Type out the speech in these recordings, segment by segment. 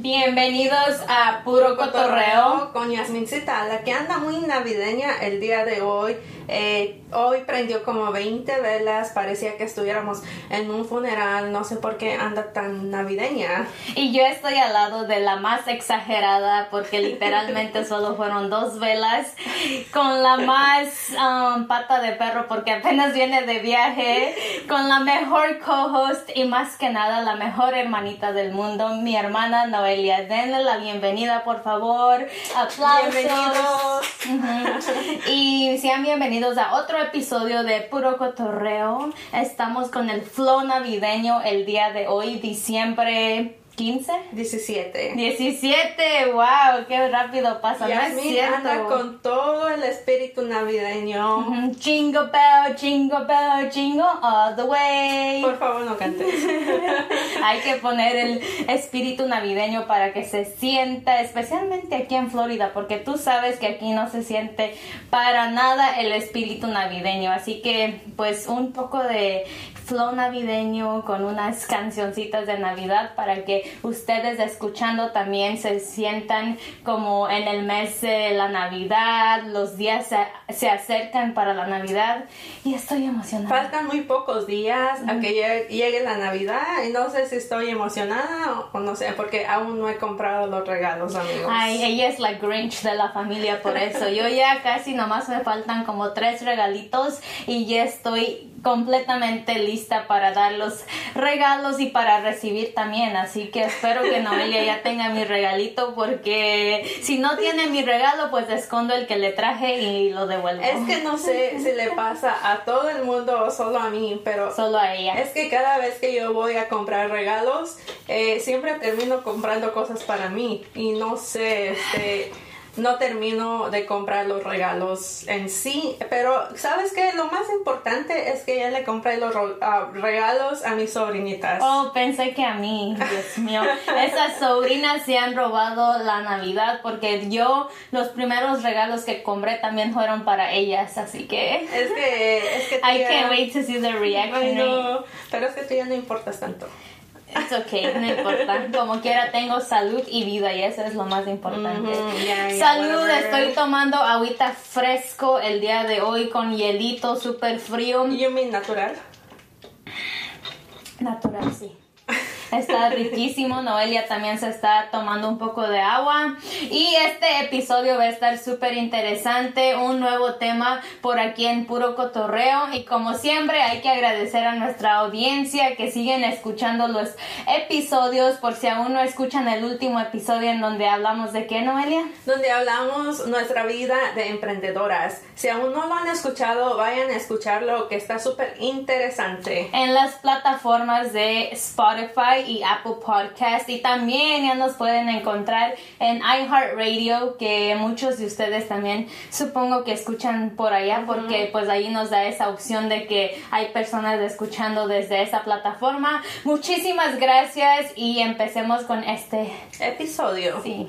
Bienvenidos a Puro Cotorreo. con Yasmincita, la que anda muy navideña el día de hoy. Eh, hoy prendió como 20 velas, parecía que estuviéramos en un funeral, no sé por qué anda tan navideña. Y yo estoy al lado de la más exagerada porque literalmente solo fueron dos velas, con la más um, pata de perro porque apenas viene de viaje, con la mejor co-host y más que nada la mejor hermanita del mundo, mi hermana Noelia. Denle la bienvenida, por favor. Aplausos. Bienvenidos. Y sean bienvenidos a otro episodio de Puro Cotorreo. Estamos con el flow navideño el día de hoy, diciembre 15. 17. 17, wow, qué rápido pasa. No es Yasmin cierto. anda con todo el espíritu navideño. Jingle bell, jingle bell, jingle all the way. Por favor, no cantes. Hay que poner el espíritu navideño para que se sienta, especialmente aquí en Florida, porque tú sabes que aquí no se siente para nada el espíritu navideño. Así que, pues, un poco de flow navideño con unas cancioncitas de Navidad para que ustedes escuchando también se sientan como en el mes de la Navidad, los días se, se acercan para la Navidad y estoy emocionada. Faltan muy pocos días a que llegue, llegue la Navidad y no sé si estoy emocionada o, o no sé, porque aún no he comprado los regalos, amigos. Ay, ella es la Grinch de la familia por eso. Yo ya casi nomás me faltan como tres regalitos y ya estoy completamente lista para dar los regalos y para recibir también. Así que espero que Noelia ya tenga mi regalito porque si no tiene mi regalo, pues escondo el que le traje y lo devuelvo. Es que no sé si le pasa a todo el mundo o solo a mí, pero Solo a ella. es que cada vez que yo voy a comprar regalos, eh, siempre termino comprando cosas para mí y no sé, este, no termino de comprar los regalos en sí, pero ¿sabes qué? Lo más importante es que ya le compré los ah, regalos a mis sobrinitas. Oh, pensé que a mí, Dios mío. Esas sobrinas se han robado la Navidad porque yo los primeros regalos que compré también fueron para ellas, así que Es que, es que I ya- can't wait to see the reaction. Ay, no, pero es que tú ya no importas tanto. It's okay, no importa. Como quiera tengo salud y vida y eso es lo más importante. Ujú, ya, ya, salud, whatever. estoy tomando agüita fresco el día de hoy con hielito súper frío. You mean natural? Natural, sí. Está riquísimo. Noelia también se está tomando un poco de agua. Y este episodio va a estar súper interesante. Un nuevo tema por aquí en Puro Cotorreo. Y como siempre, hay que agradecer a nuestra audiencia que siguen escuchando los episodios. Por si aún no escuchan el último episodio en donde hablamos de qué, Noelia. donde hablamos nuestra vida de emprendedoras. Si aún no lo han escuchado, vayan a escucharlo, que está súper interesante. en las plataformas de Spotify y Apple Podcast y también ya nos pueden encontrar en iHeartRadio que muchos de ustedes también supongo que escuchan por allá porque pues ahí nos da esa opción de que hay personas escuchando desde esa plataforma. Muchísimas gracias y empecemos con este Episodio. sí.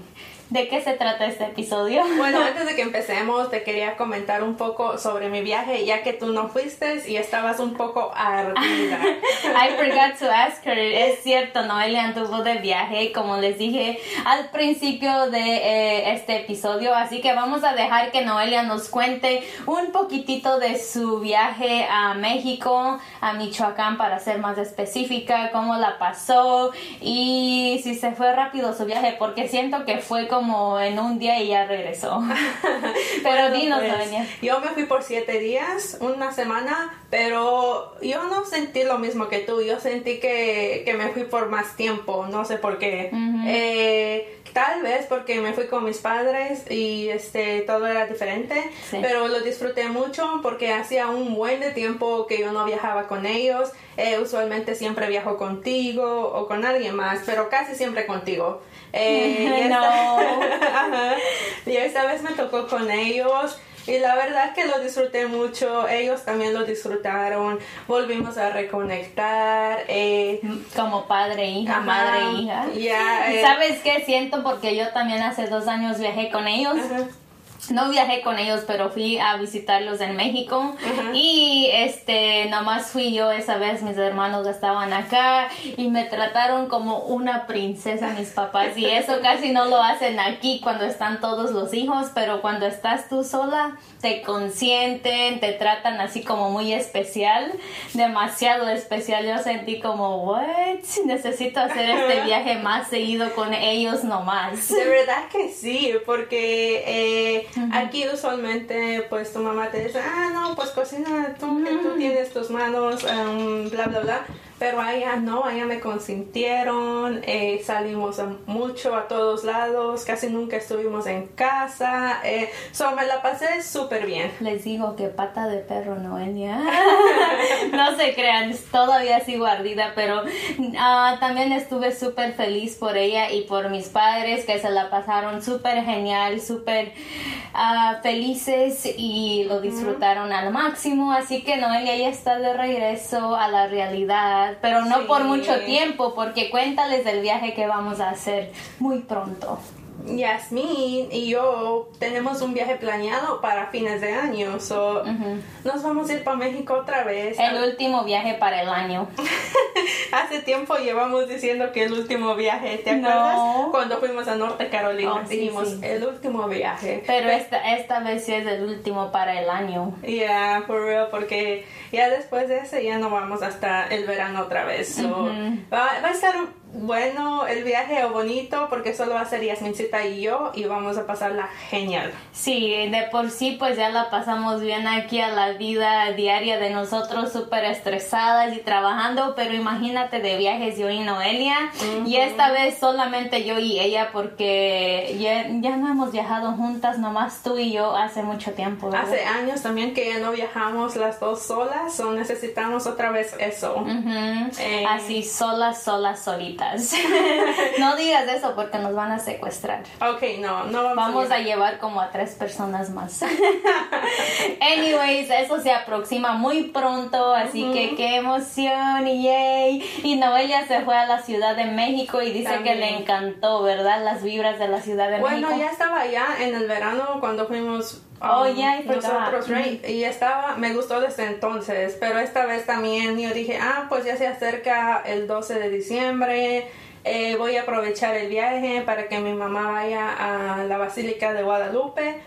¿De qué se trata este episodio? Bueno, antes de que empecemos, te quería comentar un poco sobre mi viaje, ya que tú no fuiste y estabas un poco ardida. I forgot to ask her. Es cierto, Noelia anduvo de viaje, como les dije al principio de eh, este episodio. Así que vamos a dejar que Noelia nos cuente un poquitito de su viaje a México, a Michoacán, para ser más específica, cómo la pasó y si se fue rápido su viaje, porque siento que fue como en un día y ya regresó. Pero Bueno, dinos, pues. Yo me fui por siete días, una semana, pero yo no sentí lo mismo que tú. Yo sentí que, que me fui por más tiempo, no sé por qué. Eh, tal vez porque me fui con mis padres y este todo era diferente, Sí. pero lo disfruté mucho porque hacía un buen de tiempo que yo no viajaba con ellos. Eh, usualmente siempre viajo contigo o con alguien más, pero casi siempre contigo. Eh, y esta- No. Y esta vez me tocó con ellos y la verdad que lo disfruté mucho, ellos también lo disfrutaron, volvimos a reconectar. eh, Como padre, hija, Ajá. madre, hija. Ya, ¿Y eh. ¿Sabes qué siento? Porque yo también hace dos años viajé con ellos. Ajá. No viajé con ellos, pero fui a visitarlos en México y este nomás fui yo esa vez, mis hermanos estaban acá y me trataron como una princesa mis papás y eso casi no lo hacen aquí cuando están todos los hijos, pero cuando estás tú sola te consienten, te tratan así como muy especial, demasiado especial. Yo sentí como, what, necesito hacer este viaje más seguido con ellos nomás. De verdad que sí, porque eh, Aquí usualmente pues tu mamá te dice, ah, no, pues cocina tú, que tú tienes tus manos, um, bla, bla, bla. Pero allá no, allá me consintieron, eh, salimos mucho a todos lados, casi nunca estuvimos en casa, eh, me la pasé súper bien. Les digo que pata de perro, Noelia. no se crean, todavía sigo ardida, pero ah, también estuve súper feliz por ella y por mis padres que se la pasaron súper genial, súper ah, felices y lo disfrutaron al máximo. Así que Noelia ya está de regreso a la realidad pero no por mucho tiempo, porque cuéntales del viaje que vamos a hacer muy pronto. Yasmin y yo tenemos un viaje planeado para fines de año, so nos vamos a ir para México otra vez. El último viaje para el año. Hace tiempo llevamos diciendo que el último viaje, ¿te acuerdas? Cuando fuimos a Norte Carolina, oh, dijimos el último viaje. Pero esta, esta vez sí es el último para el año. Yeah, for real, porque ya después de ese ya no vamos hasta el verano otra vez. va, va a estar bueno el viaje o bonito porque solo va a ser Yasmincita y yo y vamos a pasarla genial. Sí, de por sí pues ya la pasamos bien aquí a la vida diaria de nosotros súper estresadas y trabajando, pero imagínate de viajes yo y Noelia y esta vez solamente yo y ella porque ya, ya, no hemos viajado juntas, nomás tú y yo hace mucho tiempo. Hace años también que ya no viajamos las dos solas o necesitamos otra vez eso. Eh, Así solas, solas, solitas. no digas eso porque nos van a secuestrar. Ok, no, no vamos, vamos a, llevar como a tres personas más. Anyways, eso se aproxima muy pronto, así que qué emoción y yay. Y Noelia se fue a la Ciudad de México y dice que le encantó, ¿verdad? Las vibras de la Ciudad de México. Bueno, ya estaba allá en el verano cuando fuimos Oh, um, yeah, nosotros, Y estaba, me gustó desde entonces, pero esta vez también yo dije, ah, pues ya se acerca el 12 de diciembre, eh, voy a aprovechar el viaje para que mi mamá vaya a la Basílica de Guadalupe.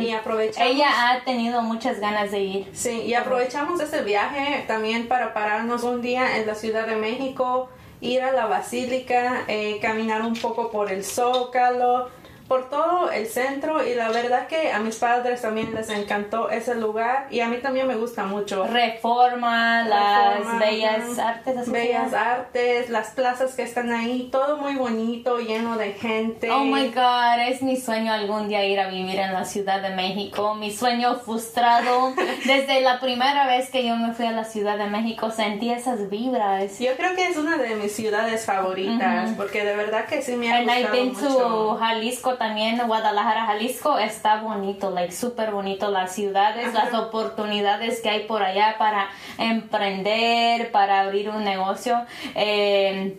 Y aprovechamos. Ella ha tenido muchas ganas de ir. Sí, y aprovechamos ese viaje también para pararnos un día en la Ciudad de México, ir a la Basílica, eh, caminar un poco por el Zócalo, por todo el centro y la verdad que a mis padres también les encantó ese lugar y a mí también me gusta mucho. Reforma, las bellas artes. Bellas artes, las plazas que están ahí, todo muy bonito, lleno de gente. Oh my god, es mi sueño algún día ir a vivir en la Ciudad de México, mi sueño frustrado. Desde la primera vez que yo me fui a la Ciudad de México sentí esas vibras. Yo creo que es una de mis ciudades favoritas porque de verdad que sí me ha gustado mucho. Jalisco también Guadalajara, Jalisco, está bonito, like súper bonito las ciudades, las oportunidades que hay por allá para emprender, para abrir un negocio. Eh,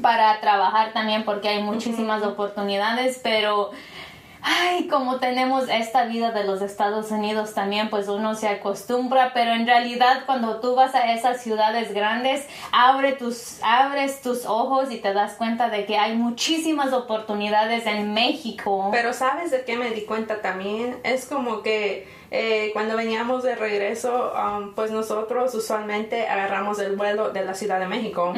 para trabajar también porque hay muchísimas oportunidades, pero ay, como tenemos esta vida de los Estados Unidos también, pues uno se acostumbra, pero en realidad cuando tú vas a esas ciudades grandes, abre tus, abres tus ojos y te das cuenta de que hay muchísimas oportunidades en México. Pero sabes de qué me di cuenta también, es como que eh, cuando veníamos de regreso, um, pues nosotros usualmente agarramos el vuelo de la Ciudad de México.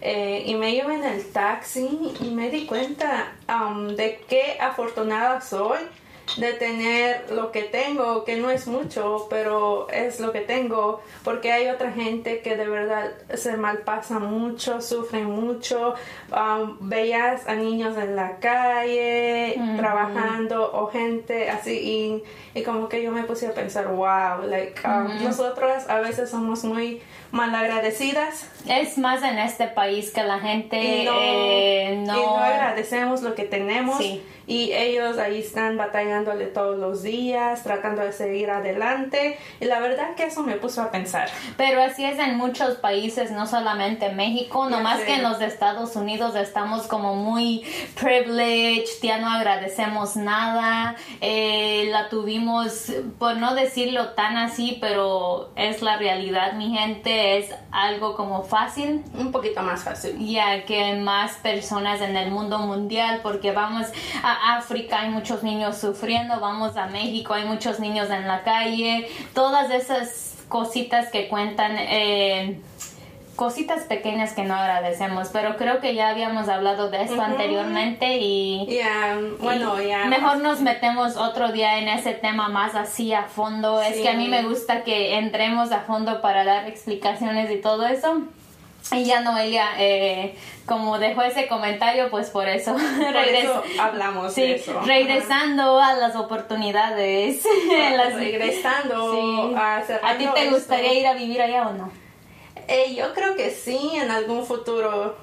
Eh, y me iba en el taxi y me di cuenta um, de qué afortunada soy de tener lo que tengo, que no es mucho, pero es lo que tengo, porque hay otra gente que de verdad se malpasa mucho, sufren mucho, um, veías a niños en la calle trabajando o gente así y, y, como que yo me puse a pensar, wow, like, um, nosotros a veces somos muy malagradecidas. Es más en este país que la gente no, eh, no... agradecemos lo que tenemos y ellos ahí están batallándole todos los días, tratando de seguir adelante. Y la verdad que eso me puso a pensar. Pero así es en muchos países, no solamente México, nomás que en los Estados Unidos estamos como muy privileged, ya no agradecemos nada. Eh, la tuvimos, por no decirlo tan así, pero es la realidad, mi gente, es algo como fácil. Un poquito más fácil. Ya que más personas en el mundo mundial, porque vamos a África, hay muchos niños sufriendo, vamos a México, hay muchos niños en la calle, todas esas cositas que cuentan. Eh, cositas pequeñas que no agradecemos, pero creo que ya habíamos hablado de esto anteriormente y, bueno, ya mejor nos metemos otro día en ese tema más así a fondo. Es que a mí me gusta que entremos a fondo para dar explicaciones y todo eso. Y ya Noelia, eh, como dejó ese comentario, pues por eso, hablamos de eso. Regresando a las oportunidades. regresando a ¿A ti te gustaría ir a vivir allá o no? Eh, yo creo que sí, en algún futuro.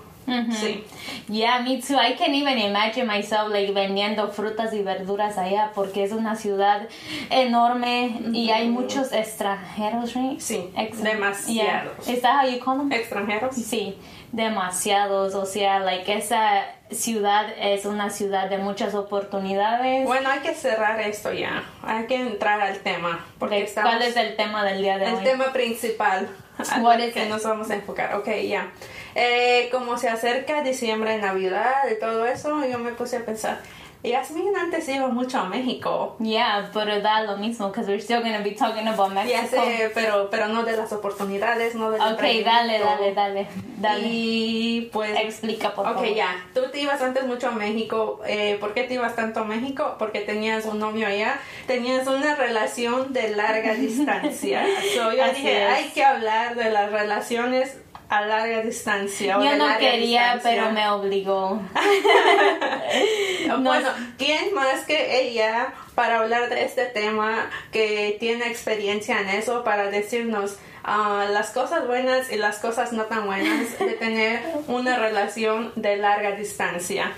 Sí. Yeah, me too. I can't even imagine myself like vendiendo frutas y verduras allá porque es una ciudad enorme y hay muchos extranjeros, right? Sí, demasiados. Is that how you call them? Extranjeros. Sí, demasiados. O sea, like esa ciudad es una ciudad de muchas oportunidades. Bueno, hay que cerrar esto ya. Hay que entrar al tema. Porque ¿Cuál es el tema del día de hoy? El tema principal a que nos vamos a enfocar. Ok, ya. Eh, como se acerca diciembre, Navidad y todo eso, yo me puse a pensar. Yasmin antes iba mucho a México. Yeah, pero da lo mismo, because we're still going to be talking about Mexico. Ya sé, pero, pero no de las oportunidades, no del Ok, dale, dale, dale, dale. Y pues... Explica, por favor. Ok, ya. Tú te ibas antes mucho a México. Eh, ¿Por qué te ibas tanto a México? Porque tenías un novio allá. Tenías una relación de larga distancia. so, yo dije, hay que hablar de las relaciones a larga distancia. Yo no quería, pero me obligó. bueno, ¿quién más que ella para hablar de este tema que tiene experiencia en eso para decirnos ah, las cosas buenas y las cosas no tan buenas de tener una relación de larga distancia?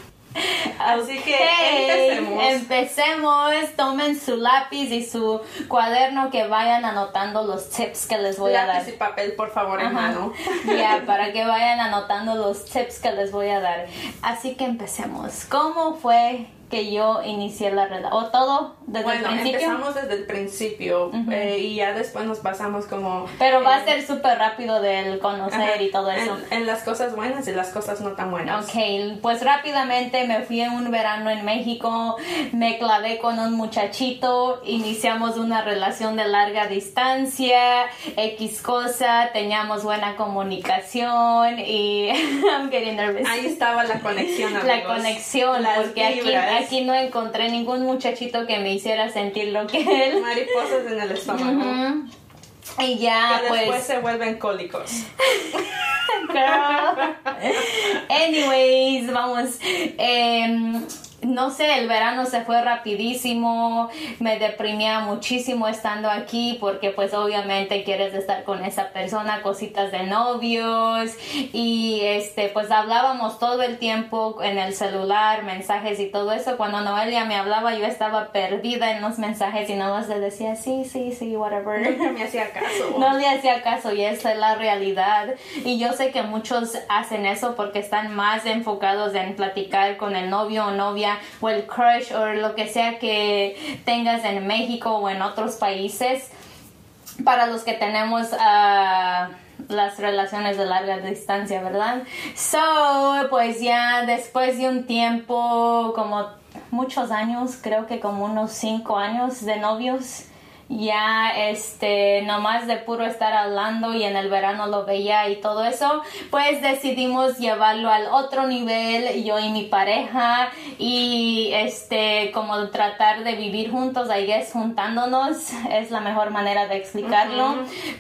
Así que empecemos. Empecemos. Tomen su lápiz y su cuaderno que vayan anotando los tips que les voy a dar. Lápiz y papel, por favor, hermano. Ya, para que vayan anotando los tips que les voy a dar. Así que empecemos. ¿Cómo fue que yo inicié la relación? ¿O todo desde el principio? empezamos desde el principio eh, y ya después nos pasamos como... Pero va a ser súper rápido del conocer y todo eso. En, las cosas buenas y las cosas no tan buenas. Ok, pues rápidamente me fui en un verano en México, me clavé con un muchachito, iniciamos una relación de larga distancia, X cosa, teníamos buena comunicación y... I'm getting nervous. Ahí estaba la conexión, amigos. La conexión, porque aquí aquí no encontré ningún muchachito que me hiciera sentir lo que él. Mariposas en el estómago. Y ya, que pues. Después se vuelven cólicos. Girl. Anyways, vamos. Eh, no sé, el verano se fue rapidísimo, me deprimía muchísimo estando aquí porque pues obviamente quieres estar con esa persona, cositas de novios y este pues hablábamos todo el tiempo en el celular, mensajes y todo eso. Cuando Noelia me hablaba yo estaba perdida en los mensajes y nada más le decía sí, sí, sí, whatever. No me hacía caso. No le hacía caso y esa es la realidad. Y yo sé que muchos hacen eso porque están más enfocados en platicar con el novio o novia o el crush o lo que sea que tengas en México o en otros países para los que tenemos uh, las relaciones de larga distancia, ¿verdad? So, pues ya después de un tiempo, como muchos años, creo que como unos cinco años de novios, ya este nomás de puro estar hablando y en el verano lo veía y todo eso pues decidimos llevarlo al otro nivel yo y mi pareja y este como tratar de vivir juntos I guess juntándonos es la mejor manera de explicarlo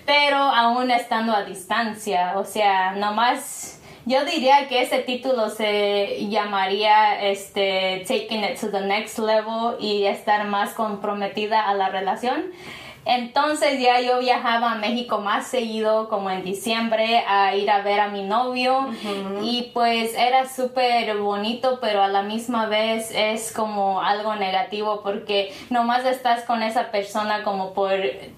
pero aún estando a distancia o sea nomás yo diría que ese título se llamaría este Taking It to the Next Level y estar más comprometida a la relación. Entonces ya yo viajaba a México más seguido, como en diciembre, a ir a ver a mi novio. Y pues era súper bonito, pero a la misma vez es como algo negativo porque nomás estás con esa persona como por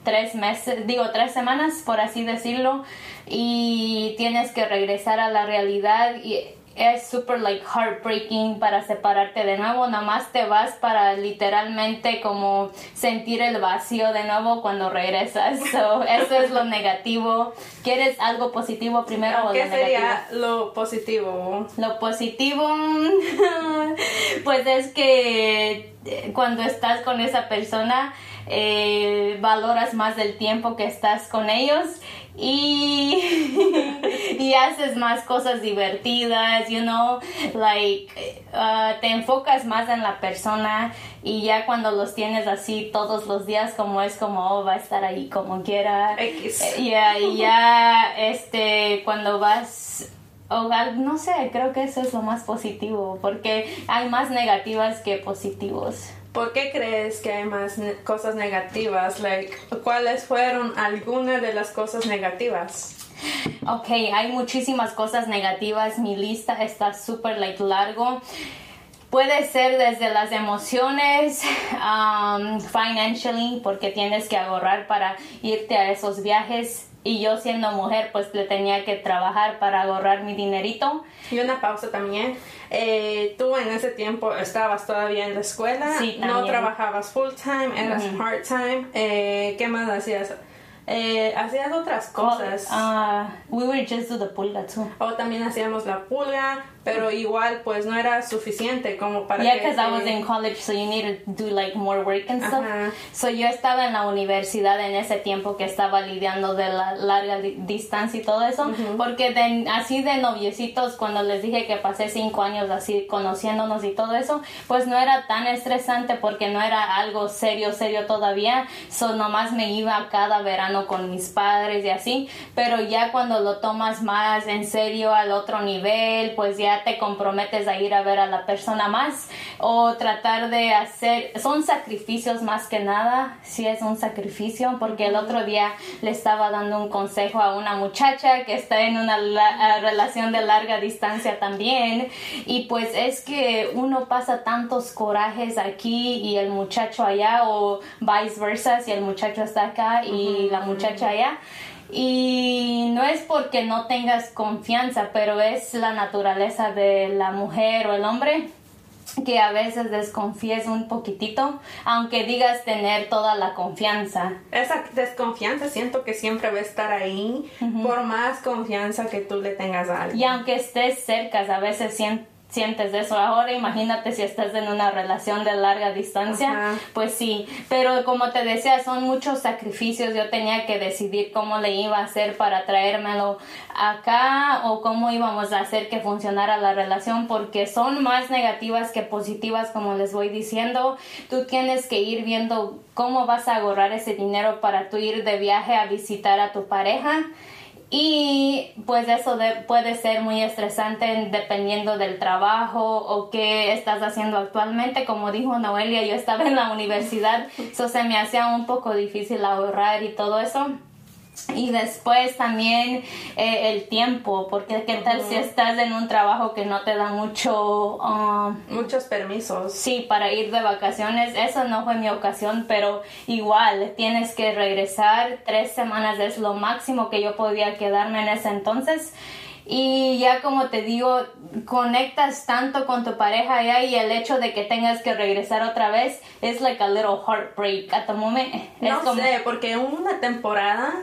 tres meses, digo tres semanas, por así decirlo, y tienes que regresar a la realidad. Y es súper like heartbreaking para separarte de nuevo, nomás te vas para literalmente como sentir el vacío de nuevo cuando regresas. So, eso es lo negativo. ¿Quieres algo positivo primero o ¿Qué sería lo positivo? Lo positivo, pues es que eh, cuando estás con esa persona, eh, valoras más el tiempo que estás con ellos y, y haces más cosas divertidas, you know, like uh, te enfocas más en la persona y ya cuando los tienes así todos los días como es como oh, va a estar ahí como quiera. X. Eh, y ya este cuando vas no sé, creo que eso es lo más positivo porque hay más negativas que positivos. ¿Por qué crees que hay más cosas negativas? Like, ¿Cuáles fueron algunas de las cosas negativas? Ok, hay muchísimas cosas negativas. Mi lista está súper like, largo. Puede ser desde las emociones, um, financially, porque tienes que ahorrar para irte a esos viajes y yo siendo mujer pues le tenía que trabajar para ahorrar mi dinerito. Y una pausa también. Eh, tú en ese tiempo estabas todavía en la escuela, sí, no trabajabas full time, eras part time. Eh, ¿Qué más hacías? Eh, hacías otras cosas. Uh, we were just do the pulga too. O también hacíamos la pulga, pero igual pues no era suficiente como para yeah because I was in college so you need to do like more work and stuff. So yo estaba en la universidad en ese tiempo que estaba lidiando de la larga distancia y todo eso porque así de noviecitos cuando les dije que pasé cinco años así conociéndonos y todo eso pues no era tan estresante porque no era algo serio serio todavía. So nomás me iba cada verano con mis padres y así. Pero ya cuando lo tomas más en serio al otro nivel pues ya te comprometes a ir a ver a la persona más o tratar de hacer, son sacrificios más que nada, si es un sacrificio, porque el otro día le estaba dando un consejo a una muchacha que está en una relación de larga distancia también y pues es que uno pasa tantos corajes aquí y el muchacho allá o viceversa si el muchacho está acá y la muchacha allá y no es porque no tengas confianza, pero es la naturaleza de la mujer o el hombre que a veces desconfíes un poquitito, aunque digas tener toda la confianza. Esa desconfianza siento que siempre va a estar ahí, por más confianza que tú le tengas a alguien. Y aunque estés cerca, a veces siento sientes eso. Ahora imagínate si estás en una relación de larga distancia, pues sí, pero como te decía, son muchos sacrificios. Yo tenía que decidir cómo le iba a hacer para traérmelo acá o cómo íbamos a hacer que funcionara la relación porque son más negativas que positivas, como les voy diciendo. Tú tienes que ir viendo cómo vas a ahorrar ese dinero para tú ir de viaje a visitar a tu pareja y pues eso puede ser muy estresante dependiendo del trabajo o qué estás haciendo actualmente. Como dijo Noelia, yo estaba en la universidad, eso se me hacía un poco difícil ahorrar y todo eso. Y después también eh, el tiempo, porque qué tal si estás en un trabajo que no te da mucho... Um, Muchos permisos. Sí, para ir de vacaciones. Eso no fue mi ocasión, pero igual tienes que regresar. Tres semanas es lo máximo que yo podía quedarme en ese entonces. Y ya como te digo, conectas tanto con tu pareja ya y el hecho de que tengas que regresar otra vez es like a little heartbreak at the moment. No sé, porque una temporada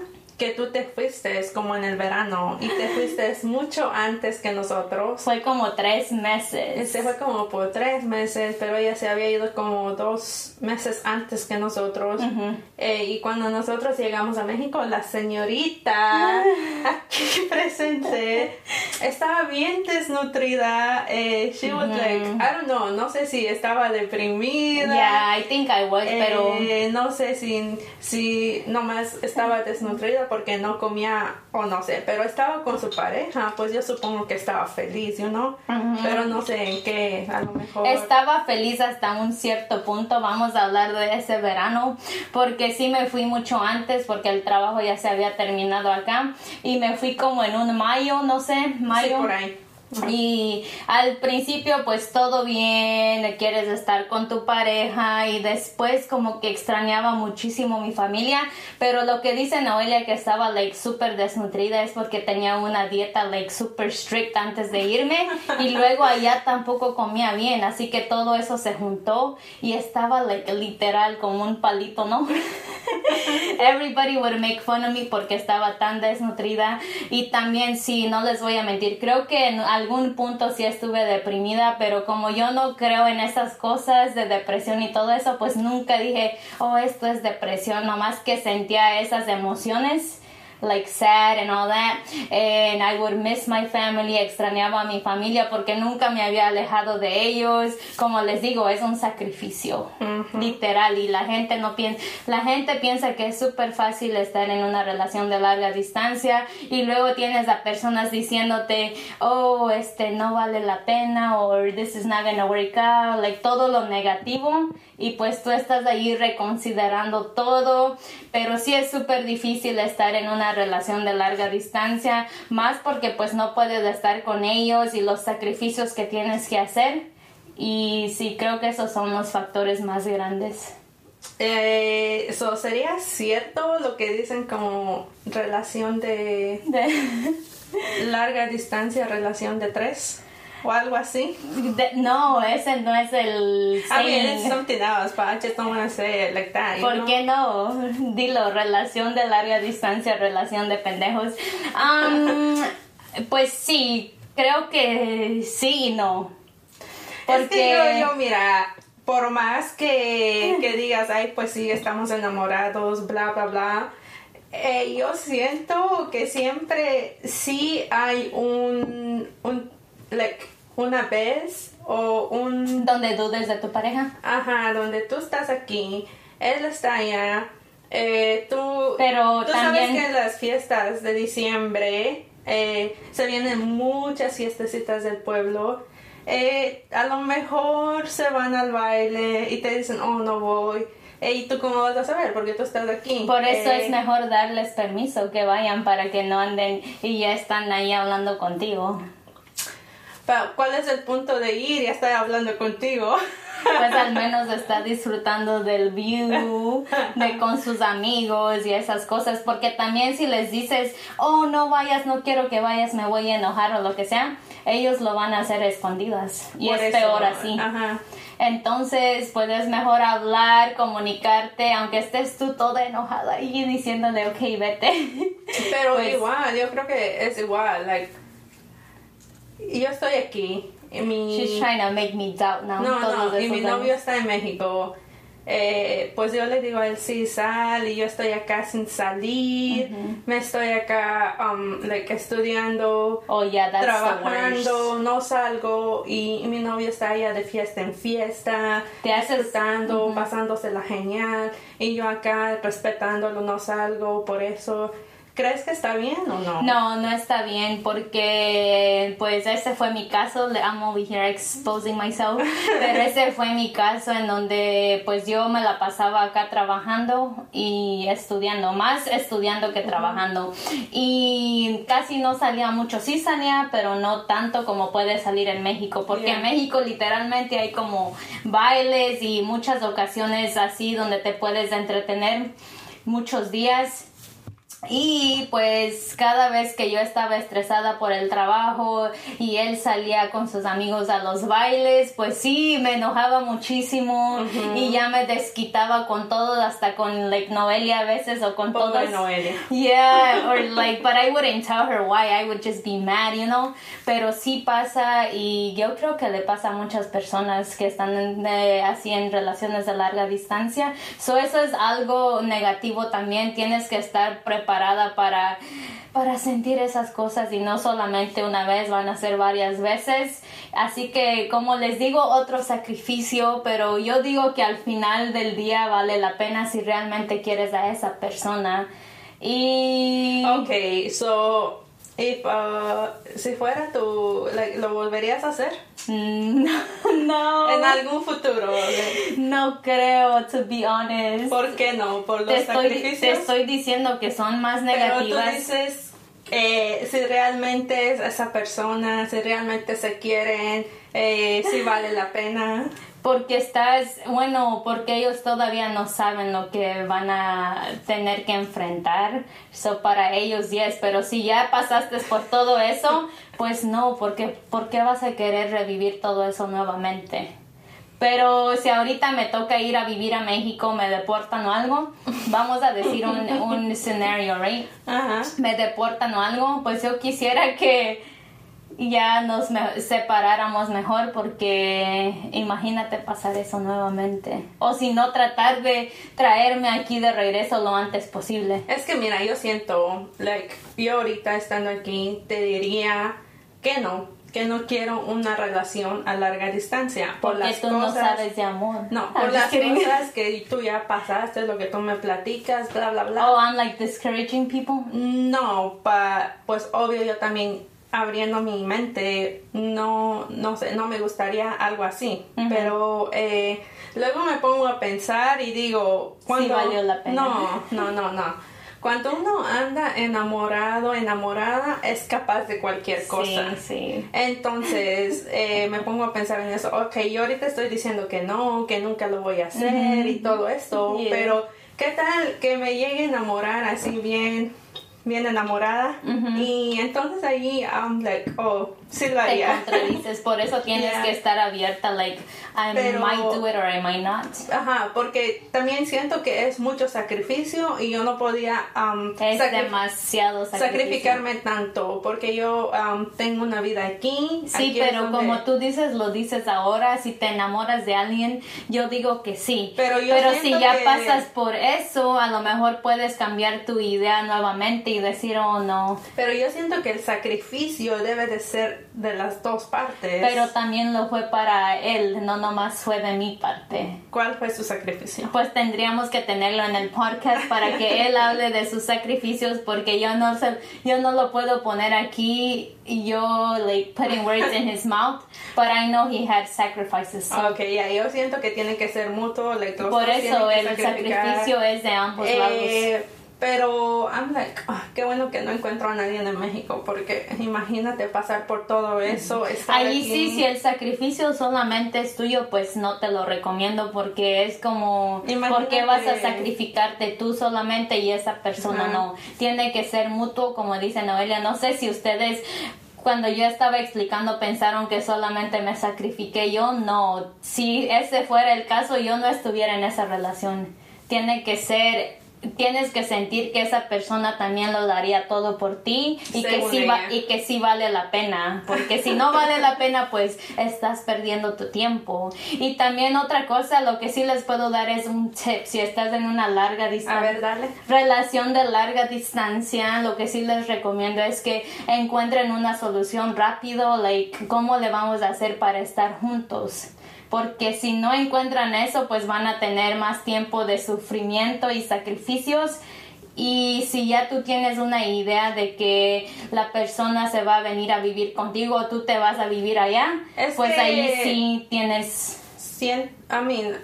que tú te fuiste como en el verano y te fuiste mucho antes que nosotros. Fue como tres meses. Se fue como por tres meses, pero ella se había ido como dos meses antes que nosotros. Eh, y cuando nosotros llegamos a México, la señorita ah. aquí presente estaba bien desnutrida. Eh, she was like, I don't know, no sé si estaba deprimida. Yeah, I think I was, pero... Eh, no sé si, si nomás estaba desnutrida porque no comía o no sé, pero estaba con su pareja, pues yo supongo que estaba feliz, you know? Pero no sé en qué, a lo mejor. Estaba feliz hasta un cierto punto, vamos a hablar de ese verano, porque sí me fui mucho antes porque el trabajo ya se había terminado acá y me fui como en un mayo, no sé, mayo. Sí, por ahí. Y al principio pues todo bien, quieres estar con tu pareja y después como que extrañaba muchísimo mi familia, pero lo que dice Noelia que estaba like súper desnutrida es porque tenía una dieta like súper strict antes de irme y luego allá tampoco comía bien, así que todo eso se juntó y estaba like literal como un palito, ¿no? Everybody would make fun of me porque estaba tan desnutrida. Y también sí, no les voy a mentir, creo que en algún punto sí estuve deprimida, pero como yo no creo en esas cosas de depresión y todo eso, pues nunca dije, oh, esto es depresión, nomás que sentía esas emociones like sad and all that and I would miss my family extrañaba a mi familia porque nunca me había alejado de ellos. Como les digo es un sacrificio literal y la gente no piensa la gente piensa que es súper fácil estar en una relación de larga distancia y luego tienes a personas diciéndote oh este no vale la pena o this is not gonna work out like todo lo negativo y pues tú estás ahí reconsiderando todo pero sí es súper difícil estar en una relación de larga distancia, más porque pues no puedes estar con ellos y los sacrificios que tienes que hacer. Y sí, creo que esos son los factores más grandes. Eh, eso sería cierto lo que dicen como relación de, larga distancia, relación de tres o algo así. no, ese no es el. I mean, it's something else, but I just don't want to say it like that. ¿Por qué no? Dilo, relación de larga distancia, relación de pendejos. Um, pues sí, creo que sí y no. Porque yo, mira, por más que, que digas, ay, pues sí, estamos enamorados, bla, bla, bla. Eh, yo siento que siempre sí hay un, un like, una vez o un... Donde dudes de tu pareja. Ajá, donde tú estás aquí, él está allá, eh, tú... Pero tú también... sabes que en las fiestas de diciembre eh, se vienen muchas fiestecitas del pueblo. Eh, a lo mejor se van al baile y te dicen, oh, no voy. ¿Y tú cómo vas a saber? Porque tú estás aquí. Por eso es mejor darles permiso que vayan para que no anden y ya están ahí hablando contigo. ¿Cuál es el punto de ir y estar hablando contigo? Pues al menos está disfrutando del view, de con sus amigos y esas cosas, porque también si les dices, oh, no vayas, no quiero que vayas, me voy a enojar o lo que sea, ellos lo van a hacer escondidas y es peor así. Entonces puedes mejor hablar, comunicarte, aunque estés tú toda enojada y diciéndole, ok, vete. Pero pues igual, yo creo que es igual, like yo estoy aquí. Mi... She's trying to make me doubt now. No, no, y mi novio está en México. Eh, pues yo le digo a él, sí, sal, y yo estoy acá sin salir, me estoy acá um, like, estudiando, oh, yeah, trabajando, no salgo, y, mi novio está allá de fiesta en fiesta, Te disfrutando, pasándose la genial, y yo acá respetándolo, no salgo, por eso ¿Crees que está bien o no? No, no está bien porque pues ese fue mi caso, I'm over here exposing myself, pero ese fue mi caso en donde pues yo me la pasaba acá trabajando y estudiando, más estudiando que trabajando. Y casi no salía mucho, sí salía, pero no tanto como puede salir en México, porque en México literalmente hay como bailes y muchas ocasiones así donde te puedes entretener muchos días y pues cada vez que yo estaba estresada por el trabajo y él salía con sus amigos a los bailes, pues sí, me enojaba muchísimo y ya me desquitaba con todo, hasta con like Noelia a veces o con todo. Noelia. Yeah, or like, but I wouldn't tell her why, I would just be mad, you know. Pero sí pasa y yo creo que le pasa a muchas personas que están así en relaciones de larga distancia. So eso es algo negativo también, tienes que estar preparado para, para sentir esas cosas y no solamente una vez, van a ser varias veces. Así que, como les digo, otro sacrificio, pero yo digo que al final del día vale la pena si realmente quieres a esa persona Y... Ok, so, if, uh, si fuera tú, like, ¿lo volverías a hacer? Mm, No. En algún futuro. No creo, to be honest. ¿Por qué no? ¿Por los te, estoy, sacrificios? te estoy diciendo que son más Pero tú negativas. dices eh, si realmente es esa persona, si realmente se quieren, eh, si vale la pena. Porque estás, bueno, porque ellos todavía no saben lo que van a tener que enfrentar. So para ellos yes, pero si ya pasaste por todo eso, pues no, porque ¿por qué vas a querer revivir todo eso nuevamente? Pero si ahorita me toca ir a vivir a México, me deportan o algo, vamos a decir un, un escenario, right? Ajá. me deportan o algo, pues yo quisiera que ya nos me- separáramos mejor porque imagínate pasar eso nuevamente. O si no, tratar de traerme aquí de regreso lo antes posible. Es que mira, yo siento, like, yo ahorita estando aquí te diría que no, que no quiero una relación a larga distancia por Porque las tú no cosas. sabes de amor. No, I'm por just las cosas que tú ya pasaste, lo que tú me platicas, bla, bla, bla. Oh, I'm like discouraging people. No, pa, pues obvio yo también abriendo mi mente, no, no sé, no me gustaría algo así, pero eh, luego me pongo a pensar y digo, cuando valió la pena. No, no, no, no. Cuando uno anda enamorado, enamorada, es capaz de cualquier cosa. Sí, sí. Entonces eh, me pongo a pensar en eso. Ok, yo ahorita estoy diciendo que no, que nunca lo voy a hacer y todo esto, Yeah. pero ¿qué tal que me llegue a enamorar así bien, bien enamorada? Y entonces ahí I'm like, oh, sí lo Te haría. contradices, por eso tienes Yeah. que estar abierta, like, I Pero- might do it or I might not. Ajá, porque también siento que es mucho sacrificio y yo no podía um, Es sacri- demasiado sacrificio. sacrificarme tanto porque yo um, tengo una vida aquí. Sí, aquí pero donde- como tú dices, lo dices ahora, si te enamoras de alguien, yo digo que sí. Pero yo si siento ya que- pasas por eso, a lo mejor puedes cambiar tu idea nuevamente y decir, oh no. Pero yo siento que el sacrificio debe de ser de las dos partes. Pero también lo fue para él, no nomás fue de mi parte. ¿Cuál fue su sacrificio? Pues tendríamos que tenerlo en el podcast para que él hable de sus sacrificios porque yo no sé, yo no lo puedo poner aquí y yo like putting words in his mouth, but I know he had sacrifices. So, Ok, ya, yo siento que tiene que ser mutuo. like, Por eso el sacrificio es de ambos lados. Pero I'm like, ah, qué bueno que no encuentro a nadie en México porque imagínate pasar por todo eso. Ahí sí, si el sacrificio solamente es tuyo, pues no te lo recomiendo porque es como, Imagínate- ¿por qué vas a sacrificarte tú solamente y esa persona Ajá. no? Tiene que ser mutuo, como dice Noelia. No sé si ustedes, cuando yo estaba explicando, pensaron que solamente me sacrifiqué yo. No, si ese fuera el caso, yo no estuviera en esa relación. Tiene que ser... Tienes que sentir que esa persona también lo daría todo por ti y que sí va, y que sí vale la pena, porque si no vale la pena, pues estás perdiendo tu tiempo. Y también otra cosa, lo que sí les puedo dar es un tip, si estás en una larga distancia, relación de larga distancia, lo que sí les recomiendo es que encuentren una solución rápido, like cómo le vamos a hacer para estar juntos. Porque si no encuentran eso, pues van a tener más tiempo de sufrimiento y sacrificios. Y si ya tú tienes una idea de que la persona se va a venir a vivir contigo o tú te vas a vivir allá, Es pues ahí sí tienes... I mean,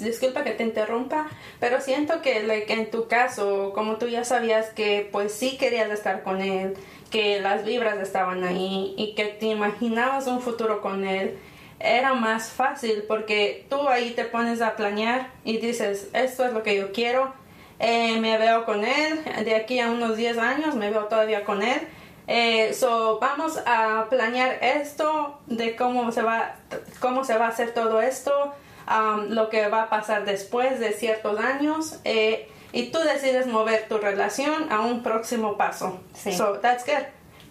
disculpa que te interrumpa, pero siento que like, en tu caso, como tú ya sabías que pues sí querías estar con él, que las vibras estaban ahí y que te imaginabas un futuro con él, era más fácil porque tú ahí te pones a planear y dices, esto es lo que yo quiero, eh, me veo con él, de aquí a unos 10 años me veo todavía con él. Eh, so, vamos a planear esto de cómo se va, cómo se va a hacer todo esto, um, lo que va a pasar después de ciertos años, eh, y tú decides mover tu relación a un próximo paso. Sí. So, that's good.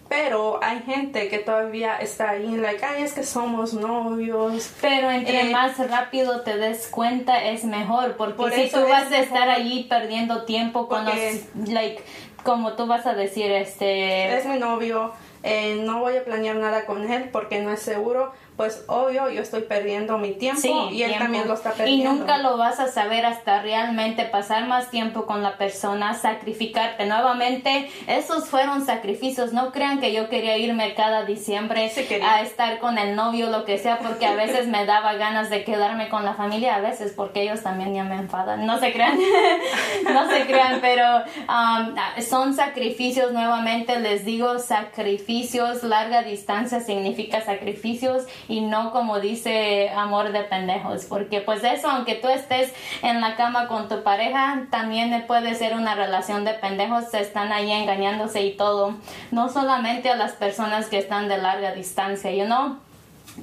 Pero hay gente que todavía está ahí, like, ay, es que somos novios. Pero entre Eh, más rápido te des cuenta es mejor, porque Por si tú vas a estar allí perdiendo tiempo con Porque- los, like, como tú vas a decir, este, es mi novio, eh, no voy a planear nada con él porque no es seguro, pues obvio yo estoy perdiendo mi tiempo Sí, y él tiempo. también lo está Y perdiendo. nunca lo vas a saber hasta realmente pasar más tiempo con la persona, sacrificarte nuevamente. Esos fueron sacrificios. No crean que yo quería irme cada diciembre Sí a estar con el novio, lo que sea, porque a veces me daba ganas de quedarme con la familia, a veces porque ellos también ya me enfadan. No se crean, no se crean, pero um, son sacrificios nuevamente. Les digo sacrificios. Larga distancia significa sacrificios y no como dice amor de pendejos, porque pues eso, aunque tú estés en la cama con tu pareja, también puede ser una relación de pendejos, se están ahí engañándose y todo, no solamente a las personas que están de larga distancia, you know,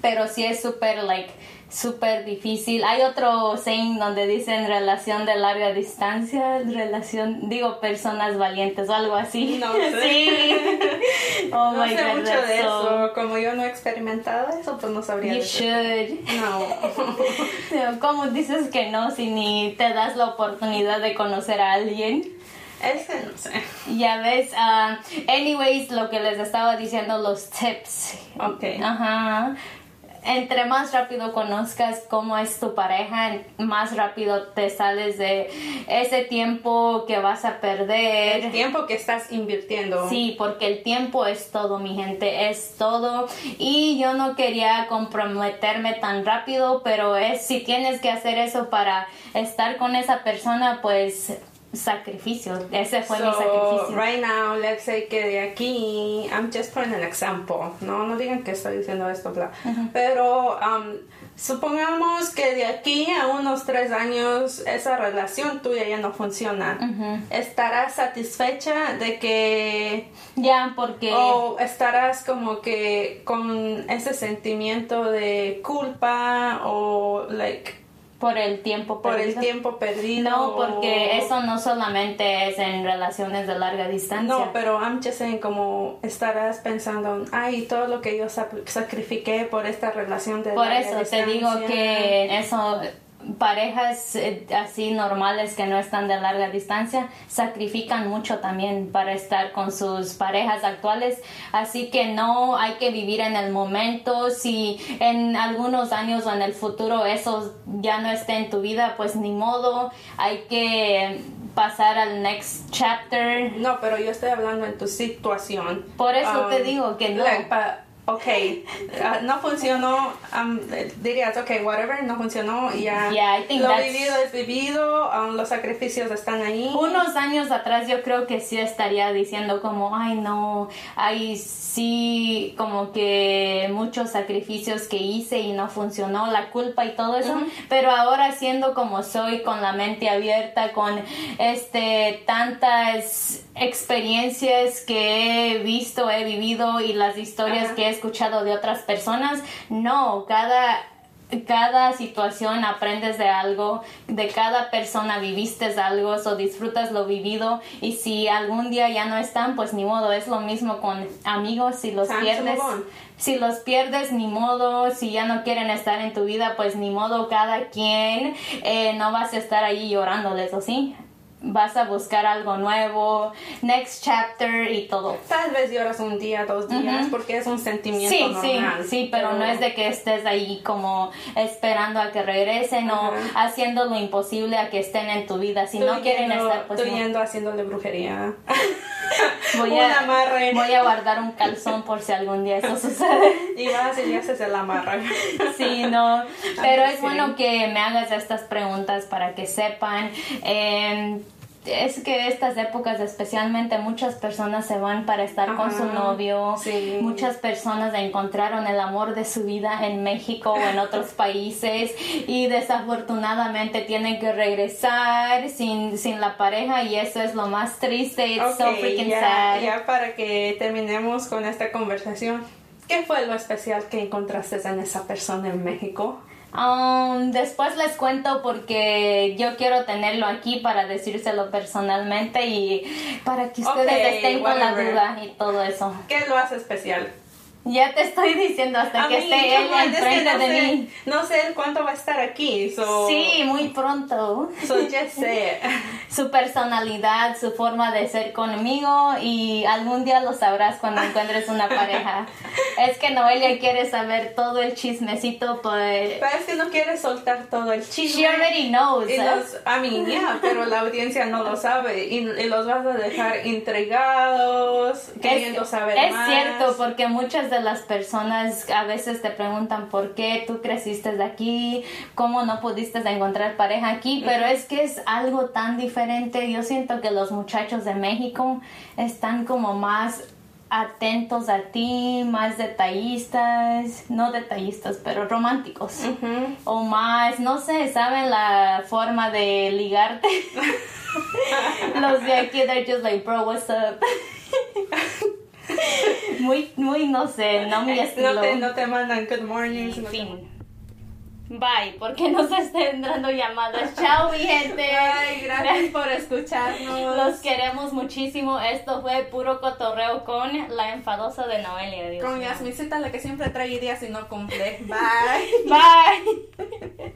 pero sí es súper, like, súper difícil. Hay otro saying donde dicen relación de larga distancia, relación, digo, personas valientes o algo así. No sé. Sí. Oh no my sé God, mucho that's de so- eso, como yo no he experimentado eso, pues no sabría You should. No. ¿Cómo dices que no si ni te das la oportunidad de conocer a alguien? Ese no sé. Ya ves, ah, anyways, lo que les estaba diciendo, los tips. Ok. Ajá. Entre más rápido conozcas cómo es tu pareja, más rápido te sales de ese tiempo que vas a perder. El tiempo que estás invirtiendo. Sí, porque el tiempo es todo, mi gente, es todo. Y yo no quería comprometerme tan rápido, pero es si tienes que hacer eso para estar con esa persona, pues sacrificio. Ese fue mi sacrificio. right now, let's say que de aquí, I'm just putting an example, no, no digan que estoy diciendo esto, bla. Pero um, supongamos que de aquí a unos tres años esa relación tuya ya no funciona. ¿Estarás satisfecha de que Ya, porque o estarás como que con ese sentimiento de culpa o like por el tiempo por el perdido. tiempo perdido? No, porque o- eso no solamente es en relaciones de larga distancia. No, pero I'm just saying como estarás pensando, ay, todo lo que yo sac- sacrifiqué por esta relación de Por larga eso te digo distancia". que eso parejas eh, así normales que no están de larga distancia sacrifican mucho también para estar con sus parejas actuales así que no hay que vivir en el momento si en algunos años o en el futuro eso ya no esté en tu vida pues ni modo hay que pasar al next chapter No, pero yo estoy hablando en tu situación. Por eso Um, te digo que no. like, pa- ok, ah, no funcionó, um, dirías, ok, whatever, no funcionó, ya. Yeah, I think lo that's- vivido es vivido, um, los sacrificios están ahí. Unos años atrás yo creo que sí estaría diciendo como, ay no, ay sí, como que muchos sacrificios que hice y no funcionó, la culpa y todo eso, pero ahora siendo como soy, con la mente abierta, con este tantas experiencias que he visto, he vivido y las historias que he escuchado de otras personas, no, cada cada situación aprendes de algo, de cada persona viviste algo, o disfrutas lo vivido y si algún día ya no están, pues ni modo, es lo mismo con amigos, si los Time pierdes, si los pierdes ni modo, si ya no quieren estar en tu vida, pues ni modo, cada quien, eh, no vas a estar ahí llorándoles, ¿o sí? Vas a buscar algo nuevo, next chapter y todo. Tal vez lloras un día, dos días, porque es un sentimiento Sí, normal. sí, sí, pero no es de que estés ahí como esperando a que regresen o haciendo lo imposible a que estén en tu vida. Si no quieren yendo- estar, pues tú no. yendo haciéndole brujería. voy, a, amarre. voy a guardar un calzón por si algún día eso sucede. y vas y haces el amarre. Sí, no, pero es sí. bueno que me hagas estas preguntas para que sepan. Eh, es que estas épocas especialmente muchas personas se van para estar con su Ajá, novio, sí. muchas personas encontraron el amor de su vida en México o en otros países y desafortunadamente tienen que regresar sin, sin la pareja y eso es lo más triste, it's so Ok, freaking ya, sad. ya para que terminemos con esta conversación. ¿Qué fue lo especial que encontraste en esa persona en México? Um, después les cuento porque yo quiero tenerlo aquí para decírselo personalmente y para que ustedes Ok, estén con la duda y todo eso. ¿Qué lo hace especial? Ya te estoy diciendo hasta A que mí, esté es que enfrente no de sé, mí. No sé cuánto va a estar aquí. So, Sí, muy pronto. So it. Su personalidad, su forma de ser conmigo y algún día lo sabrás cuando encuentres una pareja. Es que Noelia quiere saber todo el chismecito, pues... Pero es que no quiere soltar todo el chisme. She already knows. Y ¿eh? los, I mean, yeah, pero la audiencia no lo sabe y, y los vas a dejar intrigados, queriendo es, saber es más. cierto, porque muchas de las personas a veces te preguntan por qué tú creciste de aquí, cómo no pudiste encontrar pareja aquí, pero es que es algo tan diferente. Yo siento que los muchachos de México están como más atentos a ti, más detallistas, no detallistas, pero románticos. O más, no sé, saben la forma de ligarte. Los de aquí, they're just like, bro, what's up? muy, muy, no sé, no mi estilo. No te, no te mandan good mornings. En fin. Bye, porque no se estén dando llamadas. Chao, mi gente. Ay, gracias por escucharnos. Los queremos muchísimo. Esto fue puro cotorreo con la enfadosa de Noelia. Dios Con mío. Yasmicita, la que siempre trae ideas y no cumple. Bye. Bye.